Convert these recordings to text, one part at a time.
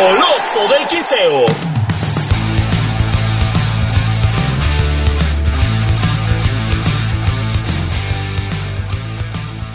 Coloso del Quinceo.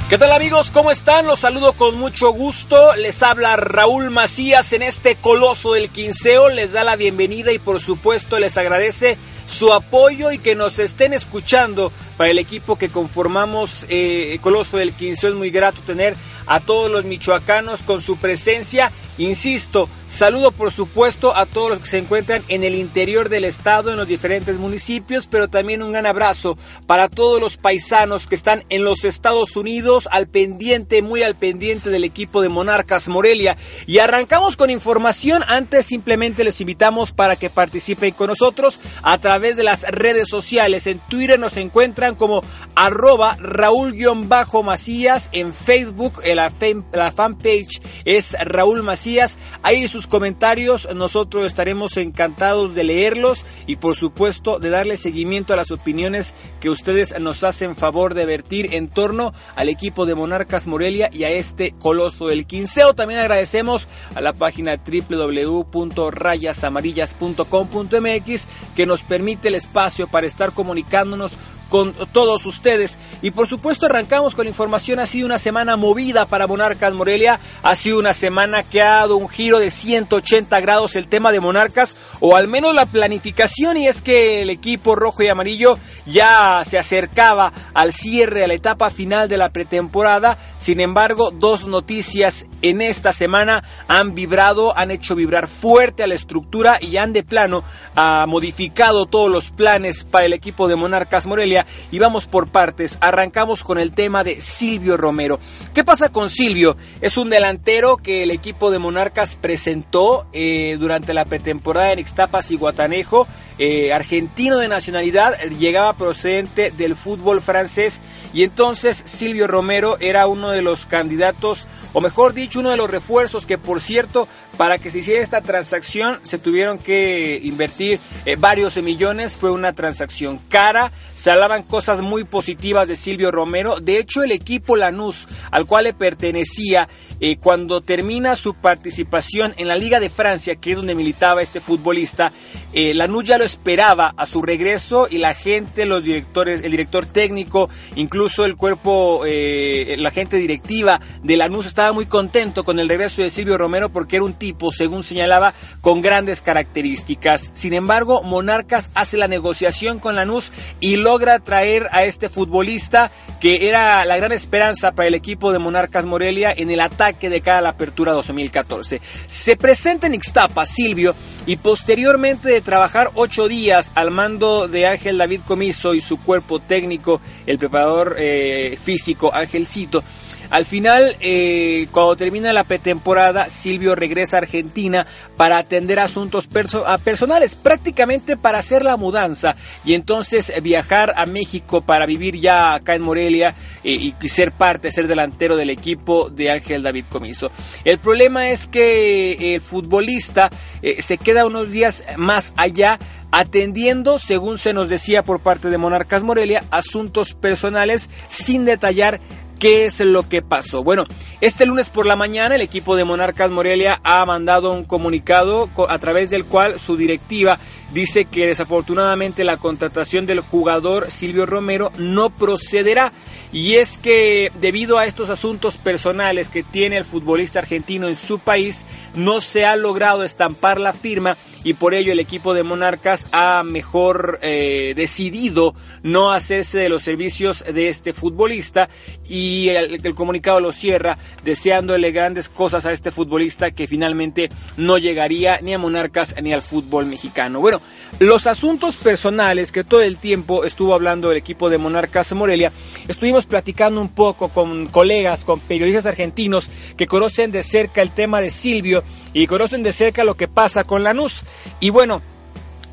¿Qué tal amigos? ¿Cómo están? Los saludo con mucho gusto. Les habla Raúl Macías en este Coloso del Quinceo. Les da la bienvenida y por supuesto les agradece su apoyo y que nos estén escuchando para el equipo que conformamos eh, Coloso del Quinceo. Es muy grato tener a todos los michoacanos con su presencia. Insisto, saludo por supuesto a todos los que se encuentran en el interior del estado, en los diferentes municipios, pero también un gran abrazo para todos los paisanos que están en los Estados Unidos, al pendiente, muy al pendiente del equipo de Monarcas Morelia. Y arrancamos con información. Antes simplemente les invitamos para que participen con nosotros a través de las redes sociales. En Twitter nos encuentran como arroba Raúl-Macías, en Facebook, la, la fanpage es Raúl Macías. Ahí sus comentarios, nosotros estaremos encantados de leerlos y por supuesto de darle seguimiento a las opiniones que ustedes nos hacen favor de vertir en torno al equipo de Monarcas Morelia y a este coloso del quinceo. También agradecemos a la página www.rayasamarillas.com.mx que nos permite el espacio para estar comunicándonos con todos ustedes. Y por supuesto arrancamos con información. Ha sido una semana movida para Monarcas Morelia. Ha sido una semana que ha dado un giro de 180 grados el tema de Monarcas o al menos la planificación. Y es que el equipo rojo y amarillo ya se acercaba al cierre, a la etapa final de la pretemporada. Sin embargo, dos noticias en esta semana han vibrado, han hecho vibrar fuerte a la estructura y han de plano ha modificado todos los planes para el equipo de Monarcas Morelia. Y vamos por partes. Arrancamos con el tema de Silvio Romero. ¿Qué pasa con Silvio? Es un delantero que el equipo de Monarcas presentó eh, durante la pretemporada en Ixtapas y Guatanejo. Eh, argentino de nacionalidad, llegaba procedente del fútbol francés. Y entonces Silvio Romero era uno de los candidatos, o mejor dicho, uno de los refuerzos que por cierto, para que se hiciera esta transacción se tuvieron que invertir eh, varios millones, fue una transacción cara, se hablaban cosas muy positivas de Silvio Romero, de hecho el equipo Lanús al cual le pertenecía eh, cuando termina su participación en la Liga de Francia, que es donde militaba este futbolista, eh, Lanús ya lo esperaba a su regreso y la gente, los directores, el director técnico, incluso el cuerpo, eh, la gente directiva de Lanús estaba muy contento con el regreso de Silvio Romero porque era un tipo, según señalaba, con grandes características. Sin embargo, Monarcas hace la negociación con Lanús y logra traer a este futbolista que era la gran esperanza para el equipo de Monarcas Morelia en el ataque de cara a la apertura 2014. Se presenta en Ixtapa Silvio y posteriormente de trabajar ocho días al mando de Ángel David Comiso y su cuerpo técnico, el preparador eh, físico Cito, al final, eh, cuando termina la pretemporada, Silvio regresa a Argentina para atender asuntos personales, prácticamente para hacer la mudanza y entonces viajar a México para vivir ya acá en Morelia eh, y ser parte, ser delantero del equipo de Ángel David Comiso. El problema es que el futbolista eh, se queda unos días más allá atendiendo, según se nos decía por parte de Monarcas Morelia, asuntos personales sin detallar ¿Qué es lo que pasó? Bueno, este lunes por la mañana el equipo de Monarcas Morelia ha mandado un comunicado a través del cual su directiva dice que desafortunadamente la contratación del jugador Silvio Romero no procederá. Y es que debido a estos asuntos personales que tiene el futbolista argentino en su país, no se ha logrado estampar la firma y por ello el equipo de Monarcas ha mejor eh, decidido no hacerse de los servicios de este futbolista y el, el, comunicado lo cierra deseándole grandes cosas a este futbolista que finalmente no llegaría ni a Monarcas ni al fútbol mexicano. Bueno, los asuntos personales que todo el tiempo estuvo hablando el equipo de Monarcas Morelia, estuvimos platicando un poco con colegas, con periodistas argentinos que conocen de cerca el tema de Silvio y conocen de cerca lo que pasa con Lanús. Y bueno,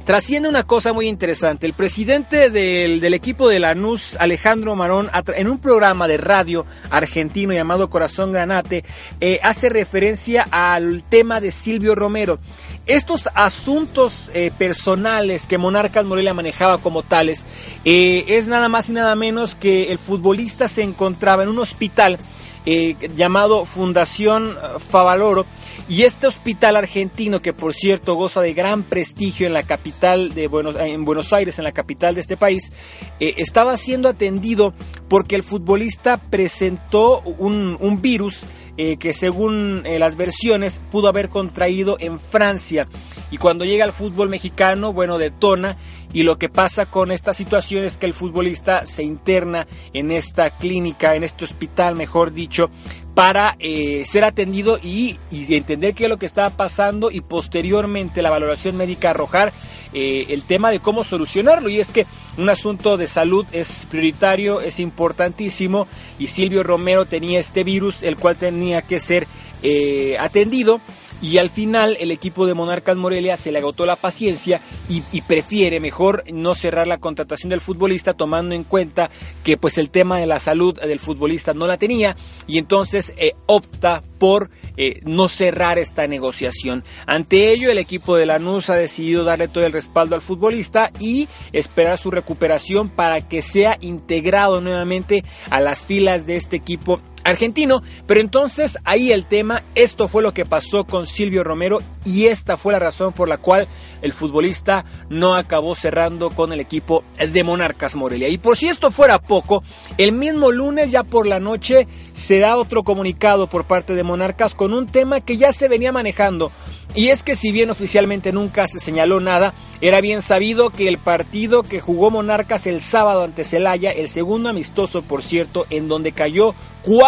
Trasciende una cosa muy interesante. El presidente del, equipo de Lanús, Alejandro Marón, en un programa de radio argentino llamado Corazón Granate, eh, hace referencia al tema de Silvio Romero. estos asuntos eh, personales que Monarcas Morelia manejaba como tales, eh, es nada más y nada menos que el futbolista se encontraba en un hospital eh, llamado Fundación Favaloro, y este hospital argentino, que por cierto goza de gran prestigio en la capital de Buenos, en Buenos Aires, en la capital de este país, estaba siendo atendido porque el futbolista presentó un, virus eh, que según eh, las versiones pudo haber contraído en Francia. Y cuando llega al fútbol mexicano, bueno, detona. Y lo que pasa con esta situación es que el futbolista se interna en esta clínica, en este hospital, mejor dicho, para eh, ser atendido y, entender qué es lo que estaba pasando y posteriormente la valoración médica arrojar eh, el tema de cómo solucionarlo. Y es que un asunto de salud es prioritario, es importantísimo y Silvio Romero tenía este virus, el cual tenía que ser eh, atendido y al final el equipo de Monarcas Morelia se le agotó la paciencia y, prefiere mejor no cerrar la contratación del futbolista tomando en cuenta que pues el tema de la salud del futbolista no la tenía y entonces eh, opta por eh, no cerrar esta negociación. Ante ello, el equipo de Lanús ha decidido darle todo el respaldo al futbolista y esperar su recuperación para que sea integrado nuevamente a las filas de este equipo argentino. Pero entonces ahí el tema, esto fue lo que pasó con Silvio Romero y esta fue la razón por la cual el futbolista no acabó cerrando con el equipo de Monarcas Morelia. Y por si esto fuera poco, el mismo lunes ya por la noche se da otro comunicado por parte de Monarcas con un tema que ya se venía manejando. Y es que si bien oficialmente nunca se señaló nada, era bien sabido que el partido que jugó Monarcas el sábado ante Celaya, el segundo amistoso por cierto, en donde cayó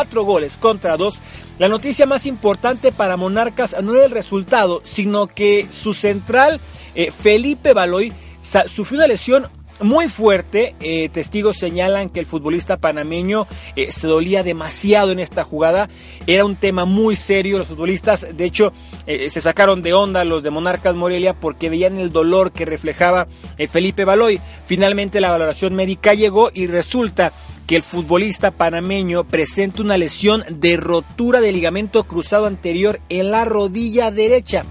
cuatro goles contra dos, la noticia más importante para Monarcas no era el resultado, sino que su central, eh, Felipe Baloy, sufrió una lesión muy fuerte. Eh, testigos señalan que el futbolista panameño eh, se dolía demasiado en esta jugada. Era un tema muy serio. Los futbolistas, de hecho, se sacaron de onda los de Monarcas Morelia porque veían el dolor que reflejaba Felipe Baloy. Finalmente la valoración médica llegó y resulta que el futbolista panameño presenta una lesión de rotura de ligamento cruzado anterior en la rodilla derecha.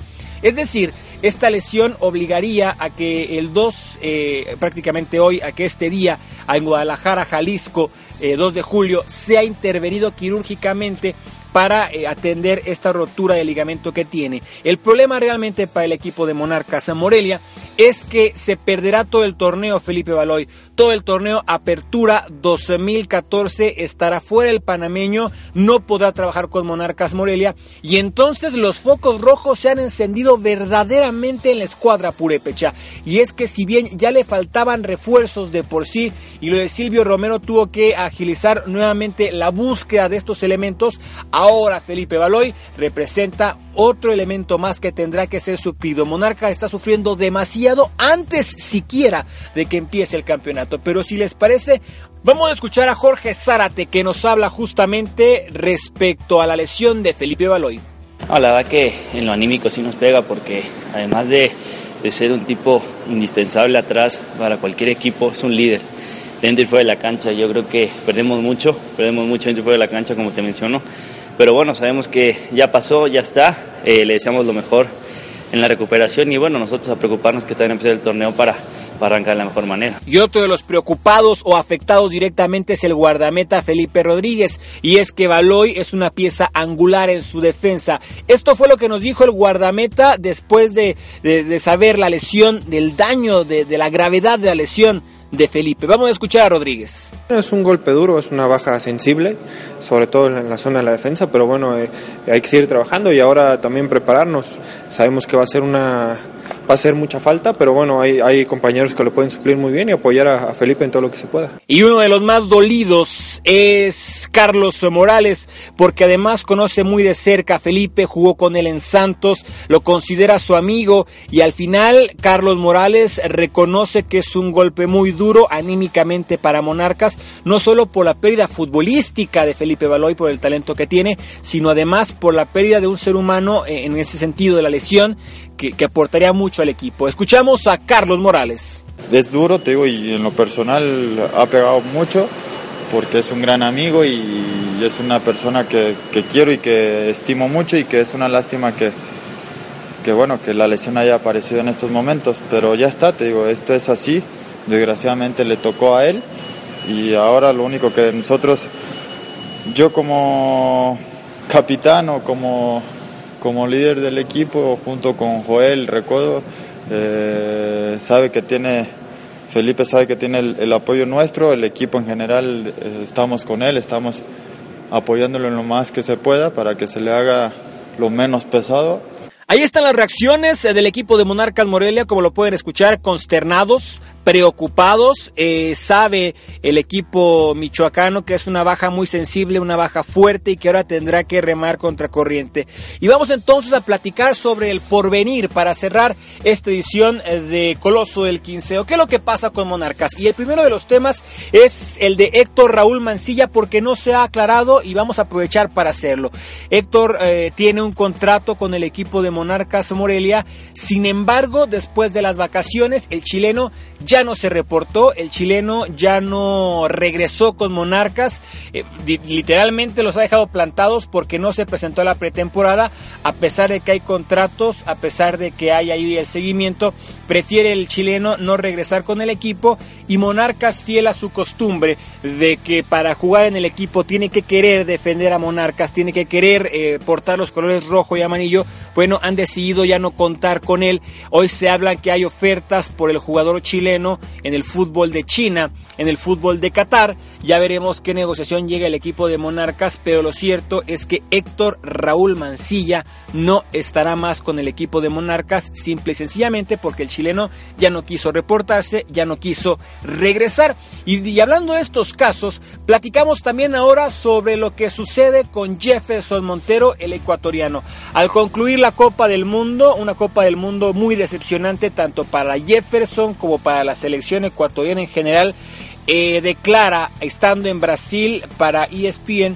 Es decir, esta lesión obligaría a que el 2, eh, prácticamente hoy, a que este día, en Guadalajara, Jalisco, 2 eh, de julio, sea intervenido quirúrgicamente para eh, atender esta rotura de ligamento que tiene. El problema realmente para el equipo de Monarcas Morelia es que se perderá todo el torneo Felipe Baloy. Todo el torneo Apertura 2014 estará fuera el panameño, no podrá trabajar con Monarcas Morelia y entonces los focos rojos se han encendido verdaderamente en la escuadra purépecha. Y es que si bien ya le faltaban refuerzos de por sí y lo de Silvio Romero tuvo que agilizar nuevamente la búsqueda de estos elementos, Ahora Felipe Baloy representa otro elemento más que tendrá que ser suplido. Monarca está sufriendo demasiado antes siquiera de que empiece el campeonato. Pero si les parece, vamos a escuchar a Jorge Zárate que nos habla justamente respecto a la lesión de Felipe Baloy. la verdad que en lo anímico sí nos pega porque además de, de ser un tipo indispensable atrás para cualquier equipo, es un líder dentro y fuera de la cancha. Yo creo que perdemos mucho, perdemos mucho dentro y fuera de la cancha, como te menciono. Pero bueno, sabemos que ya pasó, ya está. Eh, le deseamos lo mejor en la recuperación y bueno, nosotros a preocuparnos que también empiece el torneo para, para arrancar de la mejor manera. Y otro de los preocupados o afectados directamente es el guardameta Felipe Rodríguez y es que Baloy es una pieza angular en su defensa. Esto fue lo que nos dijo el guardameta después de, de, saber la lesión, del daño, de, de la gravedad de la lesión de Felipe. Vamos a escuchar a Rodríguez. Es un golpe duro, es una baja sensible, sobre todo en la zona de la defensa, pero bueno, eh, hay que seguir trabajando y ahora también prepararnos. Sabemos que va a ser una va a ser mucha falta, pero bueno, hay, compañeros que lo pueden suplir muy bien y apoyar a, Felipe en todo lo que se pueda. Y uno de los más dolidos es Carlos Morales, porque además conoce muy de cerca a Felipe, jugó con él en Santos, lo considera su amigo y al final Carlos Morales reconoce que es un golpe muy duro anímicamente para Monarcas, no solo por la pérdida futbolística de Felipe Baloy por el talento que tiene, sino además por la pérdida de un ser humano eh, en ese sentido de la lesión que, aportaría mucho al equipo. Escuchamos a Carlos Morales. Es duro, te digo, y en lo personal ha pegado mucho porque es un gran amigo y es una persona que, quiero y que estimo mucho y que es una lástima que, que bueno, que la lesión haya aparecido en estos momentos, pero ya está, te digo, esto es así, desgraciadamente le tocó a él y ahora lo único que nosotros, yo como capitán o como, como líder del equipo, junto con Joel Recodo, eh, sabe que tiene, Felipe sabe que tiene el, apoyo nuestro, el equipo en general, eh, estamos con él, estamos apoyándolo en lo más que se pueda para que se le haga lo menos pesado Ahí están las reacciones eh, del equipo de Monarcas Morelia, como lo pueden escuchar, consternados, preocupados. Eh, sabe el equipo michoacano que es una baja muy sensible, una baja fuerte y que ahora tendrá que remar contra corriente. Y vamos entonces a platicar sobre el porvenir para cerrar esta edición eh, de Coloso del Quinceo. ¿Qué es lo que pasa con Monarcas? Y el primero de los temas es el de Héctor Raúl Mancilla porque no se ha aclarado y vamos a aprovechar para hacerlo. Héctor tiene un contrato con el equipo de Monarcas Morelia. Sin embargo, después de las vacaciones, el chileno ya no se reportó, el chileno ya no regresó con Monarcas. Eh, literalmente los ha dejado plantados porque no se presentó a la pretemporada, a pesar de que hay contratos, a pesar de que hay ahí el seguimiento. Prefiere el chileno no regresar con el equipo y Monarcas, fiel a su costumbre de que para jugar en el equipo tiene que querer defender a Monarcas, tiene que querer eh, portar los colores rojo y amarillo, bueno, han decidido ya no contar con él. Hoy se habla que hay ofertas por el jugador chileno en el fútbol de China, en el fútbol de Qatar. Ya veremos qué negociación llega el equipo de Monarcas, pero lo cierto es que Héctor Raúl Mancilla no estará más con el equipo de Monarcas, simple y sencillamente porque el chileno ya no quiso reportarse, ya no quiso regresar. Y, hablando de estos casos, platicamos también ahora sobre lo que sucede con Jefferson Montero, el ecuatoriano. Al concluir la Copa del Mundo, una Copa del Mundo muy decepcionante tanto para Jefferson como para la selección ecuatoriana en general, eh, declara, estando en Brasil para ESPN,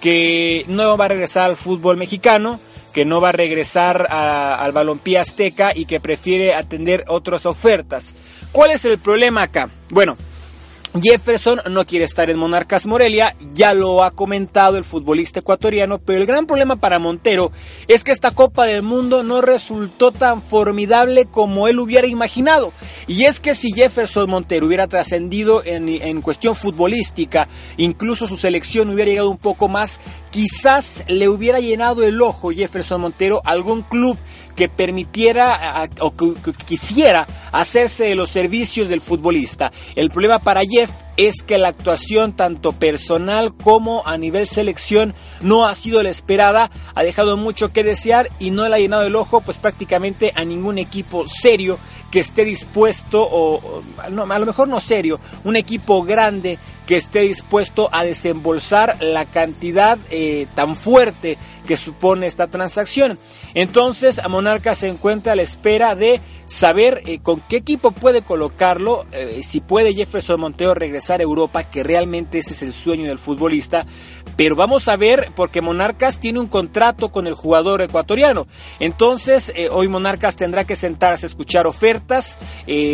que no va a regresar al fútbol mexicano, que no va a regresar al balompié azteca y que prefiere atender otras ofertas. ¿Cuál es el problema acá? Bueno, Jefferson no quiere estar en Monarcas Morelia, ya lo ha comentado el futbolista ecuatoriano, pero el gran problema para Montero es que esta Copa del Mundo no resultó tan formidable como él hubiera imaginado. Y es que si Jefferson Montero hubiera trascendido en, en cuestión futbolística, incluso su selección hubiera llegado un poco más, quizás le hubiera llenado el ojo Jefferson Montero algún club que permitiera o que, quisiera hacerse de los servicios del futbolista. El problema para Jeff es que la actuación tanto personal como a nivel selección no ha sido la esperada, ha dejado mucho que desear y no le ha llenado el ojo pues prácticamente a ningún equipo serio que esté dispuesto o, no, a lo mejor no serio, un equipo grande que esté dispuesto a desembolsar la cantidad eh, tan fuerte que supone esta transacción. Entonces, Monarca se encuentra a la espera de saber eh, con qué equipo puede colocarlo, eh, si puede Jefferson Monteo regresar a Europa, que realmente ese es el sueño del futbolista. Pero vamos a ver, porque Monarcas tiene un contrato con el jugador ecuatoriano. Entonces, hoy Monarcas tendrá que sentarse a escuchar ofertas.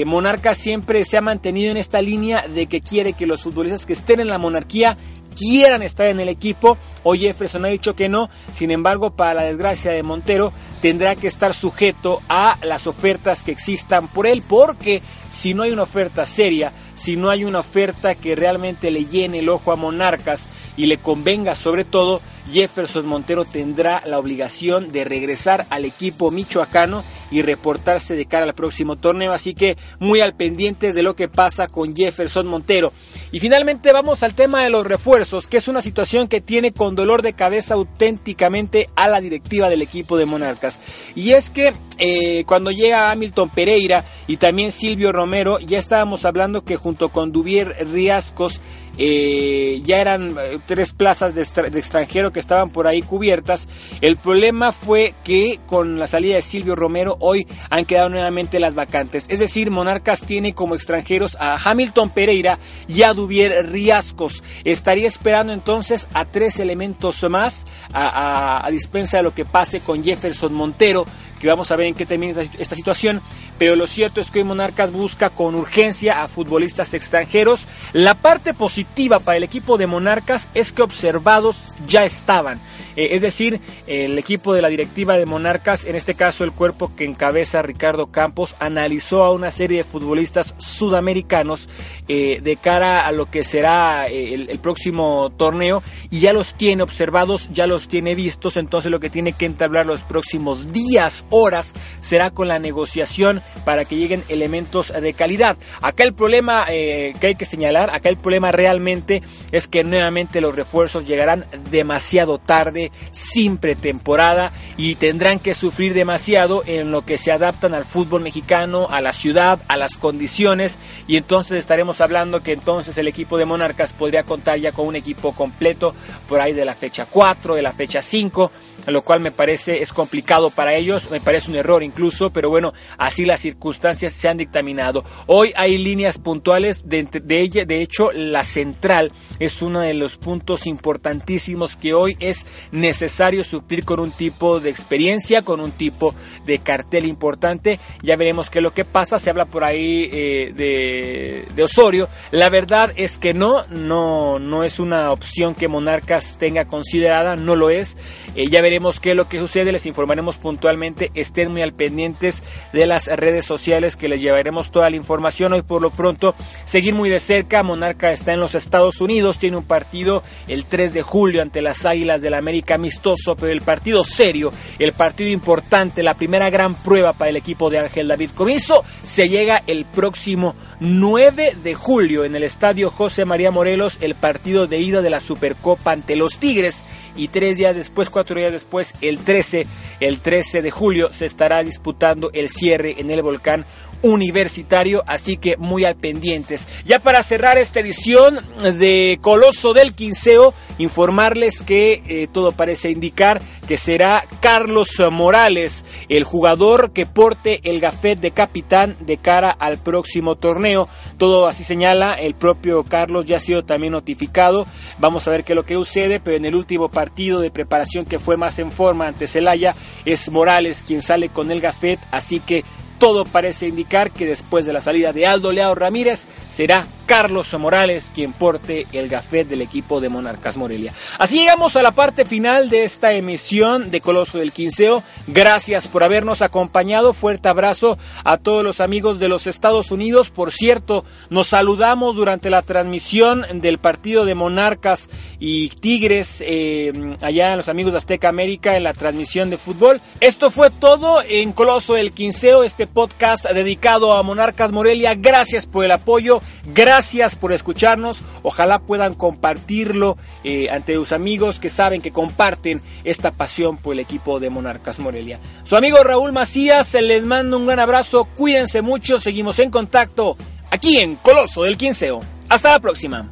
Monarcas siempre se ha mantenido en esta línea de que quiere que los futbolistas que estén en la monarquía quieran estar en el equipo. Hoy Jefferson ha dicho que no, sin embargo, para la desgracia de Montero, tendrá que estar sujeto a las ofertas que existan por él, porque si no hay una oferta seria, si no hay una oferta que realmente le llene el ojo a Monarcas y le convenga sobre todo, Jefferson Montero tendrá la obligación de regresar al equipo michoacano y reportarse de cara al próximo torneo. Así que muy al pendientes de lo que pasa con Jefferson Montero. Y finalmente vamos al tema de los refuerzos, que es una situación que tiene con dolor de cabeza auténticamente a la directiva del equipo de Monarcas. Y es que eh, cuando llega Hamilton Pereira y también Silvio Romero, ya estábamos hablando que junto con Duvier Riascos eh, ya eran eh, tres plazas de, extranjero que estaban por ahí cubiertas. El problema fue que con la salida de Silvio Romero hoy han quedado nuevamente las vacantes. Es decir, Monarcas tiene como extranjeros a Hamilton Pereira y a Duvier Riascos. Estaría esperando entonces a tres elementos más a, a dispensa de lo que pase con Jefferson Montero que vamos a ver en qué termina esta situación, pero lo cierto es que hoy Monarcas busca con urgencia a futbolistas extranjeros. La parte positiva para el equipo de Monarcas es que observados ya estaban. Eh, es decir, el equipo de la directiva de Monarcas, en este caso el cuerpo que encabeza Ricardo Campos, analizó a una serie de futbolistas sudamericanos eh, de cara a lo que será eh, el, próximo torneo y ya los tiene observados, ya los tiene vistos, entonces lo que tiene que entablar los próximos días, horas, será con la negociación para que lleguen elementos de calidad. Acá el problema que hay que señalar, acá el problema realmente es que nuevamente los refuerzos llegarán demasiado tarde sin pretemporada y tendrán que sufrir demasiado en lo que se adaptan al fútbol mexicano, a la ciudad, a las condiciones y entonces estaremos hablando que entonces el equipo de Monarcas podría contar ya con un equipo completo por ahí de la fecha 4, de la fecha 5 lo cual me parece es complicado para ellos, me parece un error incluso, pero bueno, así las circunstancias se han dictaminado. Hoy hay líneas puntuales, de, ella, de hecho la central es uno de los puntos importantísimos que hoy es necesario suplir con un tipo de experiencia, con un tipo de cartel importante. Ya veremos qué es lo que pasa, se habla por ahí eh, de, de Osorio. La verdad es que no, no, no es una opción que Monarcas tenga considerada, no lo es. Eh, ya veremos qué es lo que sucede, les informaremos puntualmente, estén muy al pendientes de las redes sociales que les llevaremos toda la información. Hoy por lo pronto, seguir muy de cerca, Monarca está en los Estados Unidos, tiene un partido el 3 de julio ante las Águilas del la América amistoso, pero el partido serio, el partido importante, la primera gran prueba para el equipo de Ángel David Comiso, se llega el próximo 9 de julio en el estadio José María Morelos, el partido de ida de la Supercopa ante los Tigres y tres días después, cuatro días después, el 13, el 13 de julio, se estará disputando el cierre en el volcán universitario, así que muy al pendientes. Ya para cerrar esta edición de Coloso del Quinceo, informarles que eh, todo parece indicar que será Carlos Morales, el jugador que porte el gafet de capitán de cara al próximo torneo. Todo así señala, el propio Carlos ya ha sido también notificado. Vamos a ver qué es lo que sucede, pero en el último partido de preparación que fue más en forma ante Celaya, es Morales quien sale con el gafet, así que todo parece indicar que después de la salida de Aldo Leao Ramírez será Carlos Morales quien porte el gafet del equipo de Monarcas Morelia. Así llegamos a la parte final de esta emisión de Coloso del Quinceo. Gracias por habernos acompañado. Fuerte abrazo a todos los amigos de los Estados Unidos. Por cierto, nos saludamos durante la transmisión del partido de Monarcas y Tigres eh, allá en los amigos de Azteca América en la transmisión de fútbol. Esto fue todo en Coloso del Quinceo, este podcast dedicado a Monarcas Morelia. Gracias por el apoyo. Gracias por escucharnos. Ojalá puedan compartirlo eh, ante sus amigos que saben que comparten esta pasión por el equipo de Monarcas Morelia. Su amigo Raúl Macías, les mando un gran abrazo. Cuídense mucho. Seguimos en contacto aquí en Coloso del Quinceo. Hasta la próxima.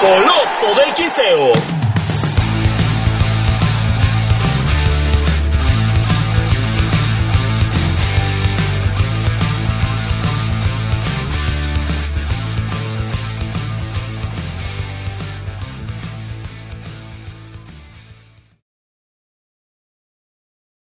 Coloso del Quinceo